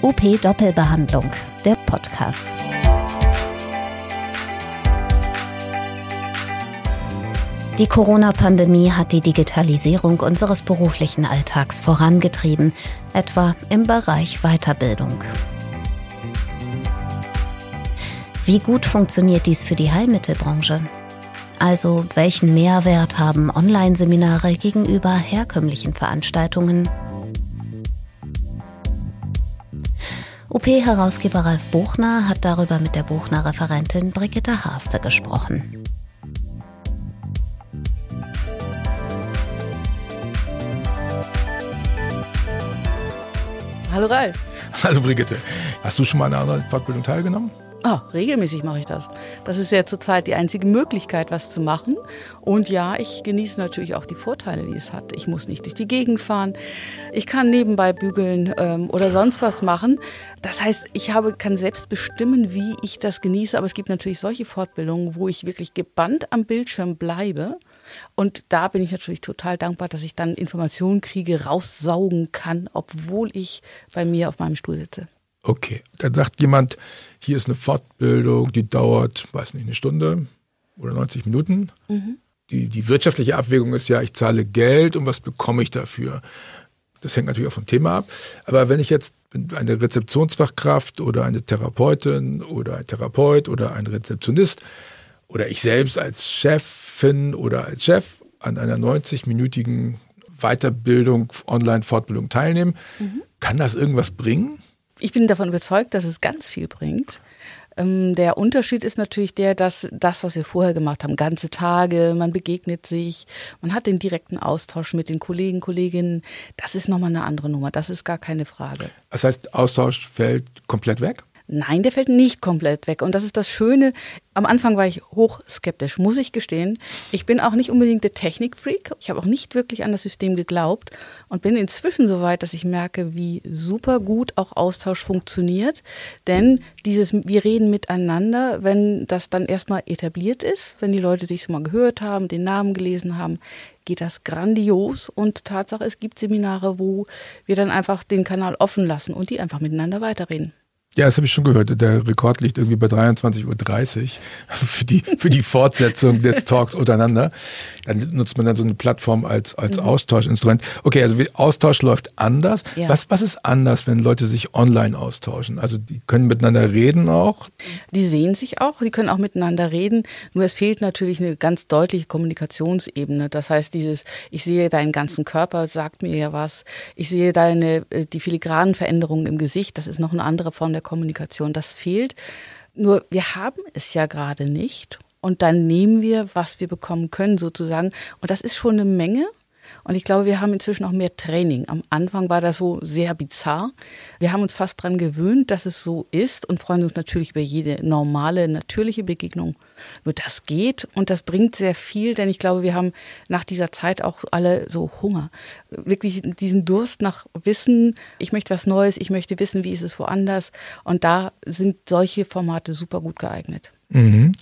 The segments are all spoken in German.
OP Doppelbehandlung, der Podcast. Die Corona-Pandemie hat die Digitalisierung unseres beruflichen Alltags vorangetrieben, etwa im Bereich Weiterbildung. Wie gut funktioniert dies für die Heilmittelbranche? Also welchen Mehrwert haben Online-Seminare gegenüber herkömmlichen Veranstaltungen? OP-Herausgeber Ralf Buchner hat darüber mit der Buchner-Referentin Brigitte Haste gesprochen. Hallo Ralf. Hallo Brigitte. Hast du schon mal an einer Fortbildung teilgenommen? Oh, regelmäßig mache ich das. Das ist ja zurzeit die einzige Möglichkeit, was zu machen. Und ja, ich genieße natürlich auch die Vorteile, die es hat. Ich muss nicht durch die Gegend fahren. Ich kann nebenbei bügeln ähm, oder sonst was machen. Das heißt, ich habe, kann selbst bestimmen, wie ich das genieße. Aber es gibt natürlich solche Fortbildungen, wo ich wirklich gebannt am Bildschirm bleibe. Und da bin ich natürlich total dankbar, dass ich dann Informationen kriege, raussaugen kann, obwohl ich bei mir auf meinem Stuhl sitze. Okay, dann sagt jemand, hier ist eine Fortbildung, die dauert, weiß nicht, eine Stunde oder 90 Minuten. Mhm. Die, die wirtschaftliche Abwägung ist ja, ich zahle Geld und was bekomme ich dafür? Das hängt natürlich auch vom Thema ab. Aber wenn ich jetzt eine Rezeptionsfachkraft oder eine Therapeutin oder ein Therapeut oder ein Rezeptionist oder ich selbst als Chefin oder als Chef an einer 90-minütigen Weiterbildung, Online-Fortbildung teilnehme, mhm. kann das irgendwas bringen? Ich bin davon überzeugt, dass es ganz viel bringt. Ähm, der Unterschied ist natürlich der, dass das, was wir vorher gemacht haben, ganze Tage, man begegnet sich, man hat den direkten Austausch mit den Kollegen, Kolleginnen, das ist nochmal eine andere Nummer, das ist gar keine Frage. Das heißt, Austausch fällt komplett weg? Nein, der fällt nicht komplett weg. Und das ist das Schöne. Am Anfang war ich hochskeptisch, muss ich gestehen. Ich bin auch nicht unbedingt der Technikfreak. Ich habe auch nicht wirklich an das System geglaubt und bin inzwischen so weit, dass ich merke, wie super gut auch Austausch funktioniert. Denn dieses, wir reden miteinander, wenn das dann erstmal etabliert ist, wenn die Leute sich schon mal gehört haben, den Namen gelesen haben, geht das grandios. Und Tatsache, es gibt Seminare, wo wir dann einfach den Kanal offen lassen und die einfach miteinander weiterreden. Ja, das habe ich schon gehört. Der Rekord liegt irgendwie bei 23.30 Uhr für die, für die Fortsetzung des Talks untereinander. Dann nutzt man dann so eine Plattform als, als mhm. Austauschinstrument. Okay, also Austausch läuft anders. Ja. Was, was ist anders, wenn Leute sich online austauschen? Also die können miteinander reden auch? Die sehen sich auch, die können auch miteinander reden. Nur es fehlt natürlich eine ganz deutliche Kommunikationsebene. Das heißt, dieses, ich sehe deinen ganzen Körper, sagt mir ja was. Ich sehe deine, äh, die filigranen Veränderungen im Gesicht. Das ist noch eine andere Form der Kommunikation. Das fehlt. Nur wir haben es ja gerade nicht. Und dann nehmen wir, was wir bekommen können, sozusagen. Und das ist schon eine Menge. Und ich glaube, wir haben inzwischen auch mehr Training. Am Anfang war das so sehr bizarr. Wir haben uns fast daran gewöhnt, dass es so ist und freuen uns natürlich über jede normale, natürliche Begegnung. Nur das geht und das bringt sehr viel, denn ich glaube, wir haben nach dieser Zeit auch alle so Hunger. Wirklich diesen Durst nach Wissen. Ich möchte was Neues, ich möchte wissen, wie ist es woanders. Und da sind solche Formate super gut geeignet. Mhm.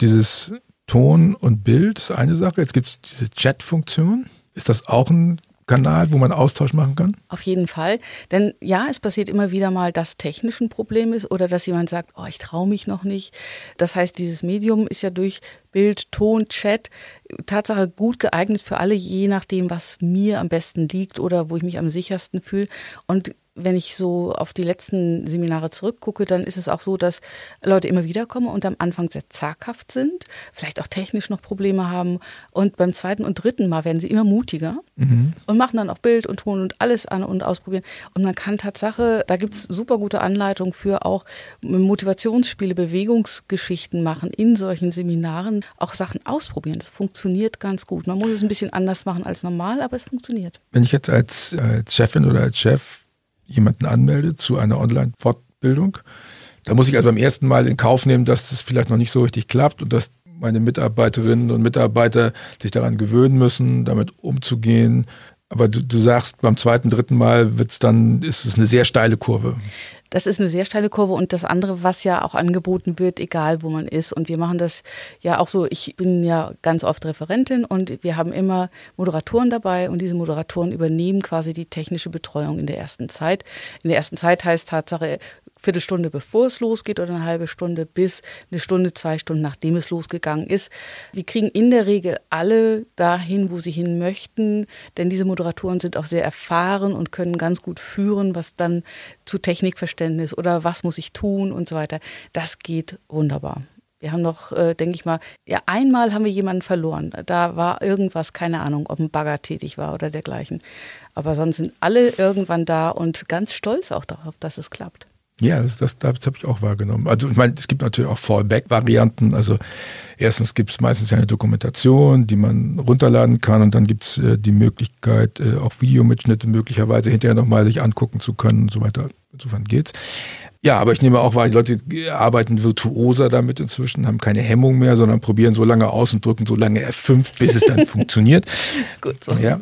Dieses Ton und Bild ist eine Sache. Jetzt gibt es diese Chat-Funktion. Ist das auch ein Kanal, wo man Austausch machen kann? Auf jeden Fall. Denn ja, es passiert immer wieder mal, dass technisch ein Problem ist oder dass jemand sagt, oh, ich traue mich noch nicht. Das heißt, dieses Medium ist ja durch Bild, Ton, Chat Tatsache gut geeignet für alle, je nachdem, was mir am besten liegt oder wo ich mich am sichersten fühle. Und wenn ich so auf die letzten Seminare zurückgucke, dann ist es auch so, dass Leute immer wieder kommen und am Anfang sehr zaghaft sind, vielleicht auch technisch noch Probleme haben. Und beim zweiten und dritten Mal werden sie immer mutiger mhm. und machen dann auch Bild und Ton und alles an und ausprobieren. Und man kann Tatsache, da gibt es super gute Anleitungen für auch Motivationsspiele, Bewegungsgeschichten machen in solchen Seminaren, auch Sachen ausprobieren. Das funktioniert ganz gut. Man muss es ein bisschen anders machen als normal, aber es funktioniert. Wenn ich jetzt als, als Chefin oder als Chef jemanden anmeldet zu einer Online-Fortbildung. Da muss ich also beim ersten Mal in Kauf nehmen, dass das vielleicht noch nicht so richtig klappt und dass meine Mitarbeiterinnen und Mitarbeiter sich daran gewöhnen müssen, damit umzugehen. Aber du, du sagst, beim zweiten, dritten Mal wird's dann, ist es eine sehr steile Kurve. Das ist eine sehr steile Kurve und das andere, was ja auch angeboten wird, egal wo man ist. Und wir machen das ja auch so. Ich bin ja ganz oft Referentin und wir haben immer Moderatoren dabei und diese Moderatoren übernehmen quasi die technische Betreuung in der ersten Zeit. In der ersten Zeit heißt Tatsache, Viertelstunde bevor es losgeht oder eine halbe Stunde bis eine Stunde, zwei Stunden nachdem es losgegangen ist. Wir kriegen in der Regel alle dahin, wo sie hin möchten, denn diese Moderatoren sind auch sehr erfahren und können ganz gut führen, was dann zu Technikverständnis oder was muss ich tun und so weiter. Das geht wunderbar. Wir haben noch, äh, denke ich mal, ja, einmal haben wir jemanden verloren. Da war irgendwas, keine Ahnung, ob ein Bagger tätig war oder dergleichen. Aber sonst sind alle irgendwann da und ganz stolz auch darauf, dass es klappt. Ja, das, das, das habe ich auch wahrgenommen. Also ich meine, es gibt natürlich auch Fallback-Varianten. Also erstens gibt es meistens eine Dokumentation, die man runterladen kann und dann gibt es äh, die Möglichkeit, äh, auch Videomitschnitte möglicherweise hinterher nochmal sich angucken zu können und so weiter. Insofern geht's. Ja, aber ich nehme auch wahr, die Leute arbeiten virtuoser damit inzwischen, haben keine Hemmung mehr, sondern probieren so lange aus und drücken so lange F5, bis es dann funktioniert. Gut so. Ja.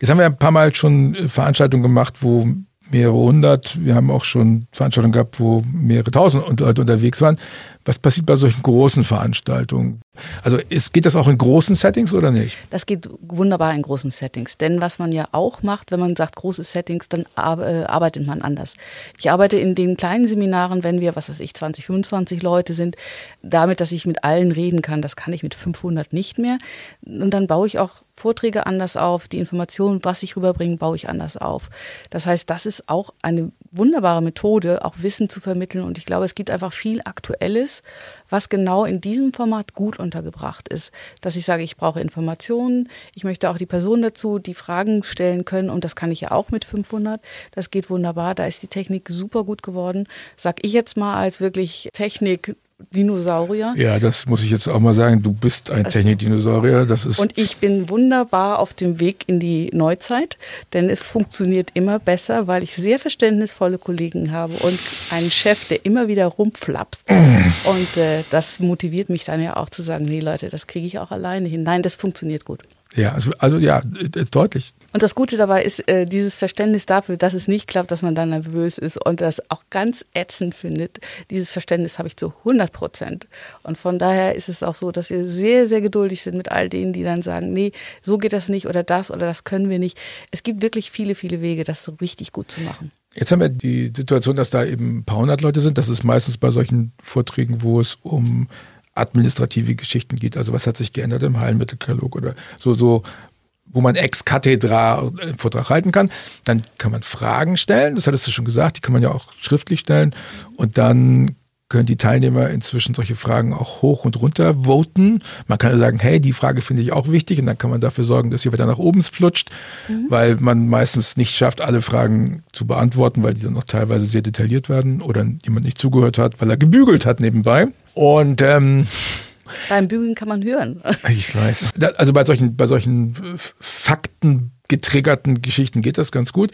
Jetzt haben wir ein paar Mal schon Veranstaltungen gemacht, wo mehrere hundert. Wir haben auch schon Veranstaltungen gehabt, wo mehrere tausend Leute unterwegs waren. Was passiert bei solchen großen Veranstaltungen? Also ist, geht das auch in großen Settings oder nicht? Das geht wunderbar in großen Settings. Denn was man ja auch macht, wenn man sagt große Settings, dann äh, arbeitet man anders. Ich arbeite in den kleinen Seminaren, wenn wir, was weiß ich, 20, 25 Leute sind, damit, dass ich mit allen reden kann. Das kann ich mit 500 nicht mehr. Und dann baue ich auch Vorträge anders auf, die Informationen, was ich rüberbringe, baue ich anders auf. Das heißt, das ist auch eine wunderbare Methode, auch Wissen zu vermitteln. Und ich glaube, es gibt einfach viel Aktuelles, was genau in diesem Format gut untergebracht ist. Dass ich sage, ich brauche Informationen, ich möchte auch die Person dazu, die Fragen stellen können. Und das kann ich ja auch mit 500. Das geht wunderbar. Da ist die Technik super gut geworden. Sag ich jetzt mal als wirklich Technik Dinosaurier. Ja, das muss ich jetzt auch mal sagen. Du bist ein Technikdinosaurier. Das ist und ich bin wunderbar auf dem Weg in die Neuzeit, denn es funktioniert immer besser, weil ich sehr verständnisvolle Kollegen habe und einen Chef, der immer wieder rumflapst. und äh, das motiviert mich dann ja auch zu sagen, nee Leute, das kriege ich auch alleine hin. Nein, das funktioniert gut. Ja, also, also ja, deutlich. Und das Gute dabei ist äh, dieses Verständnis dafür, dass es nicht klappt, dass man dann nervös ist und das auch ganz ätzend findet. Dieses Verständnis habe ich zu 100 Prozent. Und von daher ist es auch so, dass wir sehr, sehr geduldig sind mit all denen, die dann sagen, nee, so geht das nicht oder das oder das können wir nicht. Es gibt wirklich viele, viele Wege, das so richtig gut zu machen. Jetzt haben wir die Situation, dass da eben ein paar hundert Leute sind. Das ist meistens bei solchen Vorträgen, wo es um administrative Geschichten geht. Also was hat sich geändert im Heilmittelkatalog oder so, so, wo man ex cathedra einen Vortrag halten kann. Dann kann man Fragen stellen, das hattest du schon gesagt, die kann man ja auch schriftlich stellen. Und dann können die Teilnehmer inzwischen solche Fragen auch hoch und runter voten. Man kann sagen, hey, die Frage finde ich auch wichtig und dann kann man dafür sorgen, dass sie weiter nach oben flutscht, mhm. weil man meistens nicht schafft, alle Fragen zu beantworten, weil die dann noch teilweise sehr detailliert werden oder jemand nicht zugehört hat, weil er gebügelt hat nebenbei. Und ähm, beim Bügeln kann man hören. Ich weiß. Also bei solchen, bei solchen Fakten getriggerten Geschichten geht das ganz gut.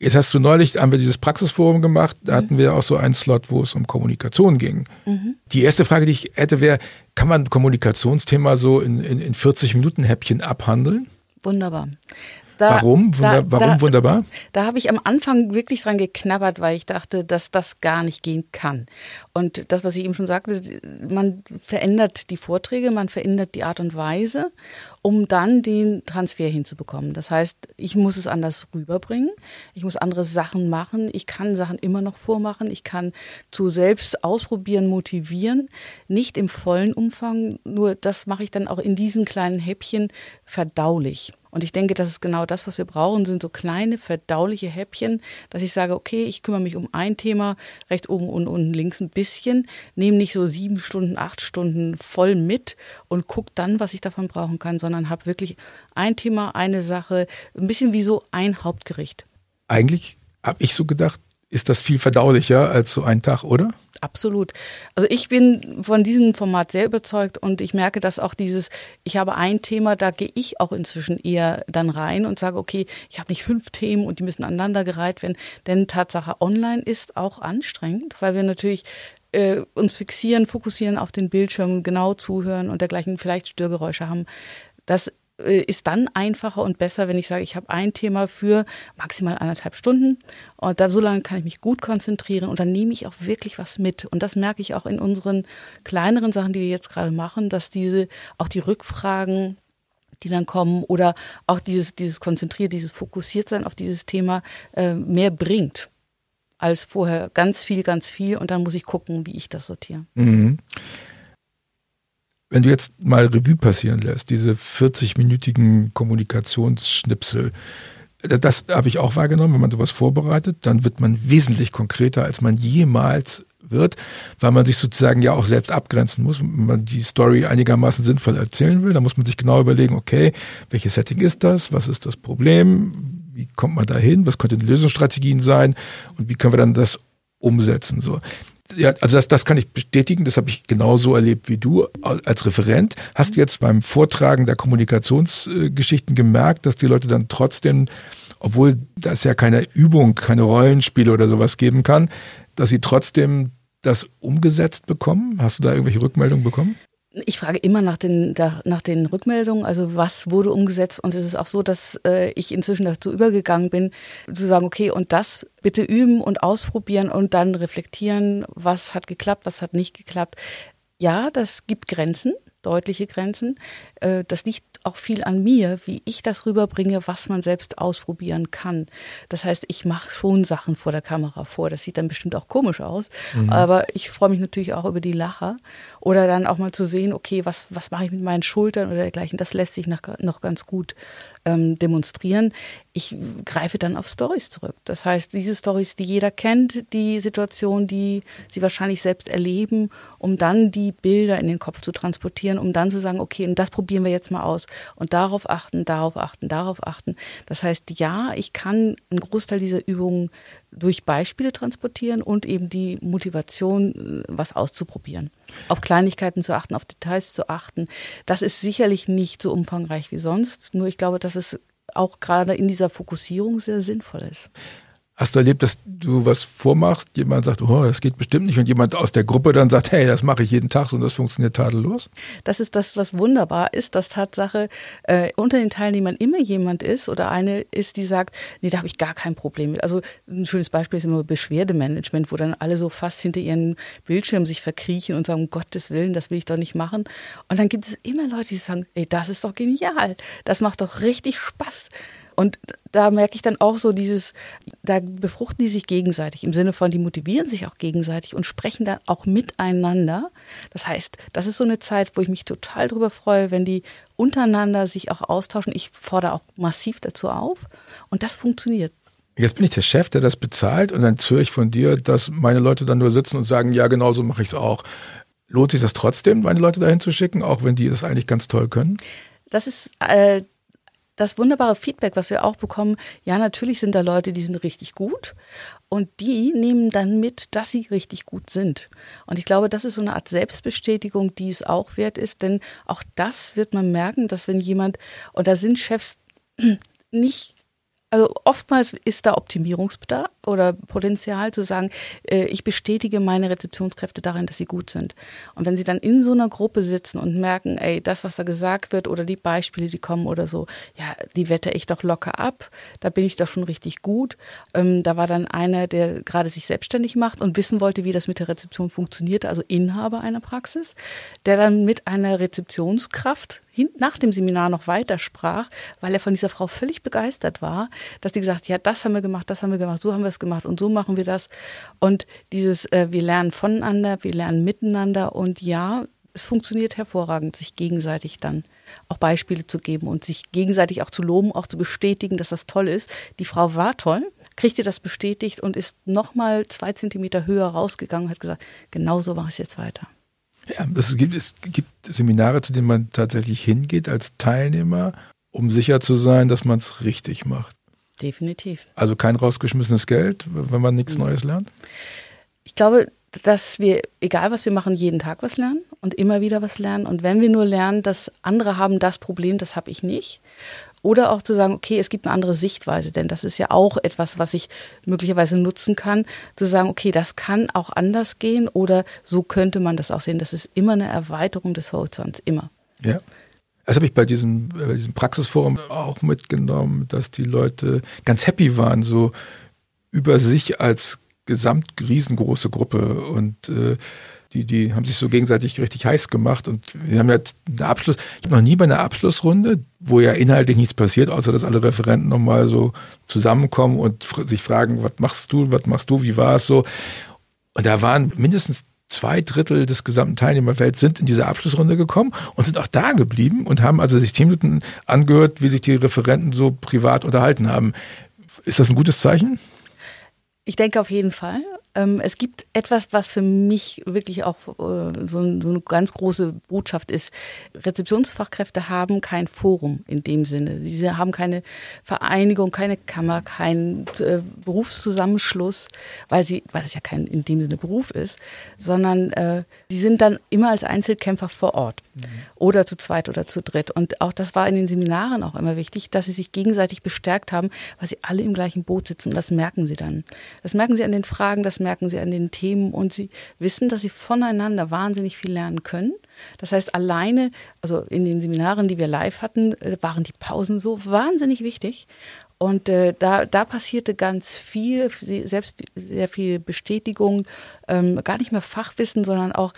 Jetzt hast du neulich, haben wir dieses Praxisforum gemacht, da hatten wir auch so einen Slot, wo es um Kommunikation ging. Mhm. Die erste Frage, die ich hätte, wäre, kann man ein Kommunikationsthema so in, in, in 40 Minuten Häppchen abhandeln? Wunderbar. Da, warum? Wunder, da, warum da, wunderbar? Da habe ich am Anfang wirklich dran geknabbert, weil ich dachte, dass das gar nicht gehen kann. Und das, was ich eben schon sagte, man verändert die Vorträge, man verändert die Art und Weise, um dann den Transfer hinzubekommen. Das heißt, ich muss es anders rüberbringen, ich muss andere Sachen machen, ich kann Sachen immer noch vormachen, ich kann zu selbst ausprobieren, motivieren, nicht im vollen Umfang, nur das mache ich dann auch in diesen kleinen Häppchen verdaulich. Und ich denke, das ist genau das, was wir brauchen, sind so kleine, verdauliche Häppchen, dass ich sage, okay, ich kümmere mich um ein Thema, rechts oben und unten links ein bisschen, nehme nicht so sieben Stunden, acht Stunden voll mit und gucke dann, was ich davon brauchen kann, sondern habe wirklich ein Thema, eine Sache, ein bisschen wie so ein Hauptgericht. Eigentlich habe ich so gedacht, ist das viel verdaulicher als so ein Tag, oder? Absolut. Also ich bin von diesem Format sehr überzeugt und ich merke, dass auch dieses, ich habe ein Thema, da gehe ich auch inzwischen eher dann rein und sage, okay, ich habe nicht fünf Themen und die müssen aneinandergereiht werden. Denn Tatsache, online ist auch anstrengend, weil wir natürlich äh, uns fixieren, fokussieren auf den Bildschirm, genau zuhören und dergleichen, vielleicht Störgeräusche haben. Das ist dann einfacher und besser, wenn ich sage, ich habe ein Thema für maximal anderthalb Stunden und da so lange kann ich mich gut konzentrieren und dann nehme ich auch wirklich was mit. Und das merke ich auch in unseren kleineren Sachen, die wir jetzt gerade machen, dass diese auch die Rückfragen die dann kommen oder auch dieses, dieses konzentriert, dieses fokussiert sein auf dieses Thema äh, mehr bringt als vorher. Ganz viel, ganz viel und dann muss ich gucken, wie ich das sortiere. Mhm. Wenn du jetzt mal Revue passieren lässt, diese 40-minütigen Kommunikationsschnipsel, das habe ich auch wahrgenommen, wenn man sowas vorbereitet, dann wird man wesentlich konkreter, als man jemals wird, weil man sich sozusagen ja auch selbst abgrenzen muss. Wenn man die Story einigermaßen sinnvoll erzählen will, dann muss man sich genau überlegen, okay, welches Setting ist das? Was ist das Problem? Wie kommt man da hin? Was könnten die Lösungsstrategien sein? Und wie können wir dann das umsetzen? So. Ja, also das, das kann ich bestätigen, das habe ich genauso erlebt wie du als Referent. Hast du jetzt beim Vortragen der Kommunikationsgeschichten gemerkt, dass die Leute dann trotzdem, obwohl das ja keine Übung, keine Rollenspiele oder sowas geben kann, dass sie trotzdem das umgesetzt bekommen? Hast du da irgendwelche Rückmeldungen bekommen? Ich frage immer nach den, nach den Rückmeldungen, also was wurde umgesetzt. Und es ist auch so, dass äh, ich inzwischen dazu übergegangen bin, zu sagen, okay, und das bitte üben und ausprobieren und dann reflektieren, was hat geklappt, was hat nicht geklappt. Ja, das gibt Grenzen, deutliche Grenzen. Äh, das liegt auch viel an mir, wie ich das rüberbringe, was man selbst ausprobieren kann. Das heißt, ich mache schon Sachen vor der Kamera vor. Das sieht dann bestimmt auch komisch aus. Mhm. Aber ich freue mich natürlich auch über die Lacher. Oder dann auch mal zu sehen, okay, was, was mache ich mit meinen Schultern oder dergleichen. Das lässt sich noch, noch ganz gut ähm, demonstrieren. Ich greife dann auf Stories zurück. Das heißt, diese Stories, die jeder kennt, die Situation, die sie wahrscheinlich selbst erleben, um dann die Bilder in den Kopf zu transportieren, um dann zu sagen, okay, und das probieren wir jetzt mal aus und darauf achten, darauf achten, darauf achten. Das heißt, ja, ich kann einen Großteil dieser Übungen durch Beispiele transportieren und eben die Motivation, was auszuprobieren. Auf Kleinigkeiten zu achten, auf Details zu achten. Das ist sicherlich nicht so umfangreich wie sonst, nur ich glaube, dass es auch gerade in dieser Fokussierung sehr sinnvoll ist. Hast du erlebt, dass du was vormachst, jemand sagt, oh, das geht bestimmt nicht und jemand aus der Gruppe dann sagt, hey, das mache ich jeden Tag und das funktioniert tadellos? Das ist das, was wunderbar ist, dass Tatsache äh, unter den Teilnehmern immer jemand ist oder eine ist, die sagt, nee, da habe ich gar kein Problem mit. Also ein schönes Beispiel ist immer Beschwerdemanagement, wo dann alle so fast hinter ihren Bildschirm sich verkriechen und sagen, um Gottes Willen, das will ich doch nicht machen. Und dann gibt es immer Leute, die sagen, ey, das ist doch genial, das macht doch richtig Spaß. Und da merke ich dann auch so dieses, da befruchten die sich gegenseitig im Sinne von, die motivieren sich auch gegenseitig und sprechen dann auch miteinander. Das heißt, das ist so eine Zeit, wo ich mich total drüber freue, wenn die untereinander sich auch austauschen. Ich fordere auch massiv dazu auf und das funktioniert. Jetzt bin ich der Chef, der das bezahlt und dann höre ich von dir, dass meine Leute dann nur sitzen und sagen, ja, genau so mache ich es auch. Lohnt sich das trotzdem, meine Leute dahin zu schicken, auch wenn die das eigentlich ganz toll können? Das ist äh, das wunderbare Feedback, was wir auch bekommen, ja, natürlich sind da Leute, die sind richtig gut und die nehmen dann mit, dass sie richtig gut sind. Und ich glaube, das ist so eine Art Selbstbestätigung, die es auch wert ist, denn auch das wird man merken, dass wenn jemand, und da sind Chefs nicht also oftmals ist da Optimierungsbedarf oder Potenzial zu sagen, äh, ich bestätige meine Rezeptionskräfte darin, dass sie gut sind. Und wenn sie dann in so einer Gruppe sitzen und merken, ey, das, was da gesagt wird oder die Beispiele, die kommen oder so, ja, die wette ich doch locker ab, da bin ich doch schon richtig gut. Ähm, da war dann einer, der gerade sich selbstständig macht und wissen wollte, wie das mit der Rezeption funktioniert, also Inhaber einer Praxis, der dann mit einer Rezeptionskraft nach dem Seminar noch weitersprach, weil er von dieser Frau völlig begeistert war, dass die gesagt, ja, das haben wir gemacht, das haben wir gemacht, so haben wir es gemacht und so machen wir das. Und dieses, äh, wir lernen voneinander, wir lernen miteinander und ja, es funktioniert hervorragend, sich gegenseitig dann auch Beispiele zu geben und sich gegenseitig auch zu loben, auch zu bestätigen, dass das toll ist. Die Frau war toll, kriegte das bestätigt und ist nochmal zwei Zentimeter höher rausgegangen und hat gesagt, genau so mache ich es jetzt weiter. Ja, es gibt, es gibt Seminare, zu denen man tatsächlich hingeht als Teilnehmer, um sicher zu sein, dass man es richtig macht. Definitiv. Also kein rausgeschmissenes Geld, wenn man nichts Neues lernt? Ich glaube, dass wir, egal was wir machen, jeden Tag was lernen und immer wieder was lernen. Und wenn wir nur lernen, dass andere haben das Problem, das habe ich nicht, oder auch zu sagen, okay, es gibt eine andere Sichtweise, denn das ist ja auch etwas, was ich möglicherweise nutzen kann, zu sagen, okay, das kann auch anders gehen oder so könnte man das auch sehen. Das ist immer eine Erweiterung des Horizonts, immer. Ja. Das habe ich bei diesem, bei diesem Praxisforum auch mitgenommen, dass die Leute ganz happy waren, so über sich als gesamt riesengroße Gruppe und äh, die, die haben sich so gegenseitig richtig heiß gemacht und wir haben jetzt einen Abschluss. Ich habe noch nie bei einer Abschlussrunde, wo ja inhaltlich nichts passiert, außer dass alle Referenten nochmal so zusammenkommen und sich fragen, was machst du, was machst du, wie war es so. Und da waren mindestens zwei Drittel des gesamten Teilnehmerfelds sind in diese Abschlussrunde gekommen und sind auch da geblieben und haben also sich zehn Minuten angehört, wie sich die Referenten so privat unterhalten haben. Ist das ein gutes Zeichen? Ich denke auf jeden Fall. Ähm, es gibt etwas, was für mich wirklich auch äh, so, eine ganz große Botschaft ist. Rezeptionsfachkräfte haben kein Forum in dem Sinne. Sie haben keine Vereinigung, keine Kammer, keinen äh, Berufszusammenschluss, weil sie, weil es ja kein in dem Sinne Beruf ist, sondern äh, die sind dann immer als Einzelkämpfer vor Ort oder zu zweit oder zu dritt. Und auch das war in den Seminaren auch immer wichtig, dass sie sich gegenseitig bestärkt haben, weil sie alle im gleichen Boot sitzen. Das merken sie dann. Das merken sie an den Fragen, das merken sie an den Themen und sie wissen, dass sie voneinander wahnsinnig viel lernen können. Das heißt, alleine, also in den Seminaren, die wir live hatten, äh, waren die Pausen so wahnsinnig wichtig. Und äh, da, da passierte ganz viel, selbst sehr viel Bestätigung, ähm, gar nicht mehr Fachwissen, sondern auch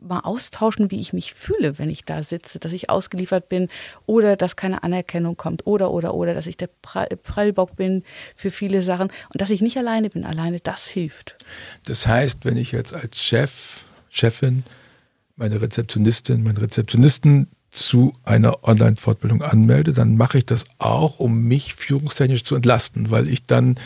mal austauschen, wie ich mich fühle, wenn ich da sitze, dass ich ausgeliefert bin oder dass keine Anerkennung kommt oder, oder, oder, dass ich der Prallbock bin für viele Sachen und dass ich nicht alleine bin. Alleine das hilft. Das heißt, wenn ich jetzt als Chef, Chefin meine Rezeptionistin, meinen Rezeptionisten zu einer Online-Fortbildung anmelde, dann mache ich das auch, um mich führungstechnisch zu entlasten, weil ich dann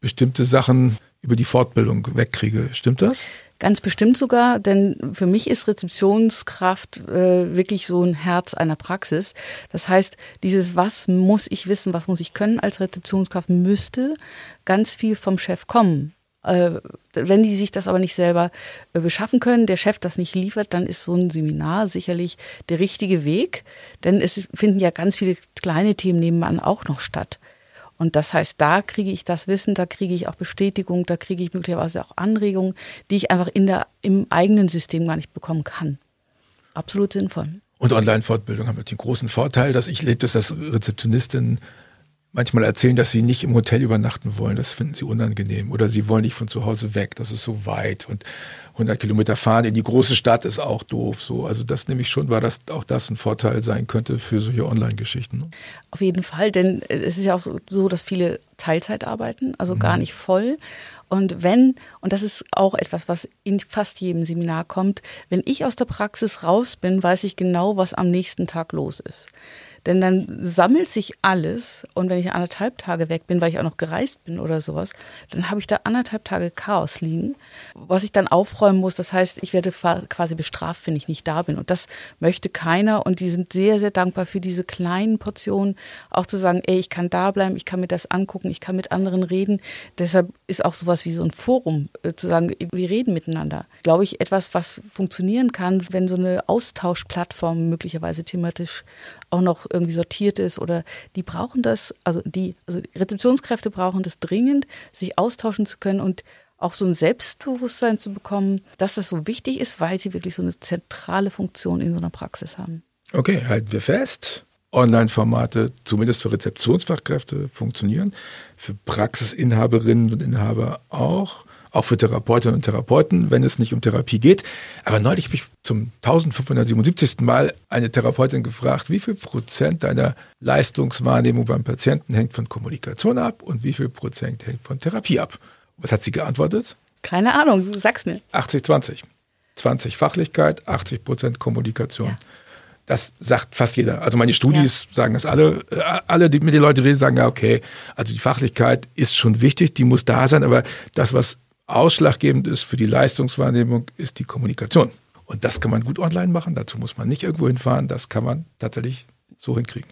bestimmte Sachen über die Fortbildung wegkriege. Stimmt das? Ganz bestimmt sogar, denn für mich ist Rezeptionskraft äh, wirklich so ein Herz einer Praxis. Das heißt, dieses Was muss ich wissen, was muss ich können als Rezeptionskraft, müsste ganz viel vom Chef kommen. Äh, wenn die sich das aber nicht selber äh, beschaffen können, der Chef das nicht liefert, dann ist so ein Seminar sicherlich der richtige Weg, denn es finden ja ganz viele kleine Themen nebenan auch noch statt. Und das heißt, da kriege ich das Wissen, da kriege ich auch Bestätigung, da kriege ich möglicherweise auch Anregungen, die ich einfach in der, im eigenen System gar nicht bekommen kann. Absolut sinnvoll. Und Online-Fortbildung haben den großen Vorteil, dass ich lebe, das Rezeptionistinnen manchmal erzählen, dass sie nicht im Hotel übernachten wollen. Das finden sie unangenehm. Oder sie wollen nicht von zu Hause weg. Das ist so weit. Und 100 Kilometer fahren in die große Stadt ist auch doof. So, also das nehme ich schon, weil das auch das ein Vorteil sein könnte für solche Online-Geschichten. Ne? Auf jeden Fall, denn es ist ja auch so, dass viele Teilzeit arbeiten, also mhm. gar nicht voll. Und wenn, und das ist auch etwas, was in fast jedem Seminar kommt, wenn ich aus der Praxis raus bin, weiß ich genau, was am nächsten Tag los ist. Denn dann sammelt sich alles und wenn ich anderthalb Tage weg bin, weil ich auch noch gereist bin oder sowas, dann habe ich da anderthalb Tage Chaos liegen, was ich dann aufräumen muss. Das heißt, ich werde quasi bestraft, wenn ich nicht da bin. Und das möchte keiner und die sind sehr, sehr dankbar für diese kleinen Portionen, auch zu sagen, ey, ich kann da bleiben, ich kann mir das angucken, ich kann mit anderen reden. Deshalb ist auch sowas wie so ein Forum, äh, zu sagen, wir reden miteinander. Glaube ich, etwas, was funktionieren kann, wenn so eine Austauschplattform möglicherweise thematisch auch noch irgendwie sortiert ist oder die brauchen das, also die, also Rezeptionskräfte brauchen das dringend, sich austauschen zu können und auch so ein Selbstbewusstsein zu bekommen, dass das so wichtig ist, weil sie wirklich so eine zentrale Funktion in so einer Praxis haben. Okay, halten wir fest. Online-Formate, zumindest für Rezeptionsfachkräfte, funktionieren. Für Praxisinhaberinnen und Inhaber auch auch für Therapeutinnen und Therapeuten, wenn es nicht um Therapie geht. Aber neulich habe ich zum 1577. Mal eine Therapeutin gefragt, wie viel Prozent deiner Leistungswahrnehmung beim Patienten hängt von Kommunikation ab und wie viel Prozent hängt von Therapie ab. Was hat sie geantwortet? Keine Ahnung, sag's mir. 80-20. 20 Fachlichkeit, 80 Prozent Kommunikation. Ja. Das sagt fast jeder. Also meine Studis ja. sagen das alle. Äh, alle, die mit den Leuten reden, sagen ja, okay, also die Fachlichkeit ist schon wichtig, die muss da sein, aber das, was Ausschlaggebend ist für die Leistungswahrnehmung, ist die Kommunikation. Und das kann man gut online machen. Dazu muss man nicht irgendwo hinfahren. Das kann man tatsächlich so hinkriegen.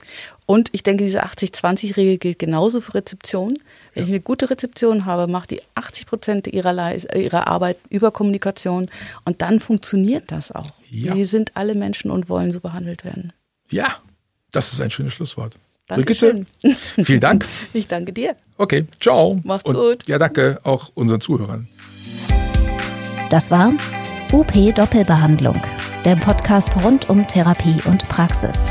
Und ich denke, diese 80-20-Regel gilt genauso für Rezeption. Wenn ja. ich eine gute Rezeption habe, macht die 80 Prozent ihrer, ihrer Arbeit über Kommunikation und dann funktioniert das auch. Ja. Wir sind alle Menschen und wollen so behandelt werden. Ja, das ist ein schönes Schlusswort. Dankeschön. Brigitte, vielen Dank. Ich danke dir. Okay, ciao. Mach's Und gut. Ja, danke auch unseren Zuhörern. Das war UP Doppelbehandlung, der Podcast rund um Therapie und Praxis.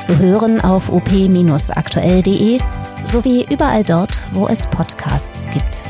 Zu hören auf op-aktuell.de sowie überall dort, wo es Podcasts gibt.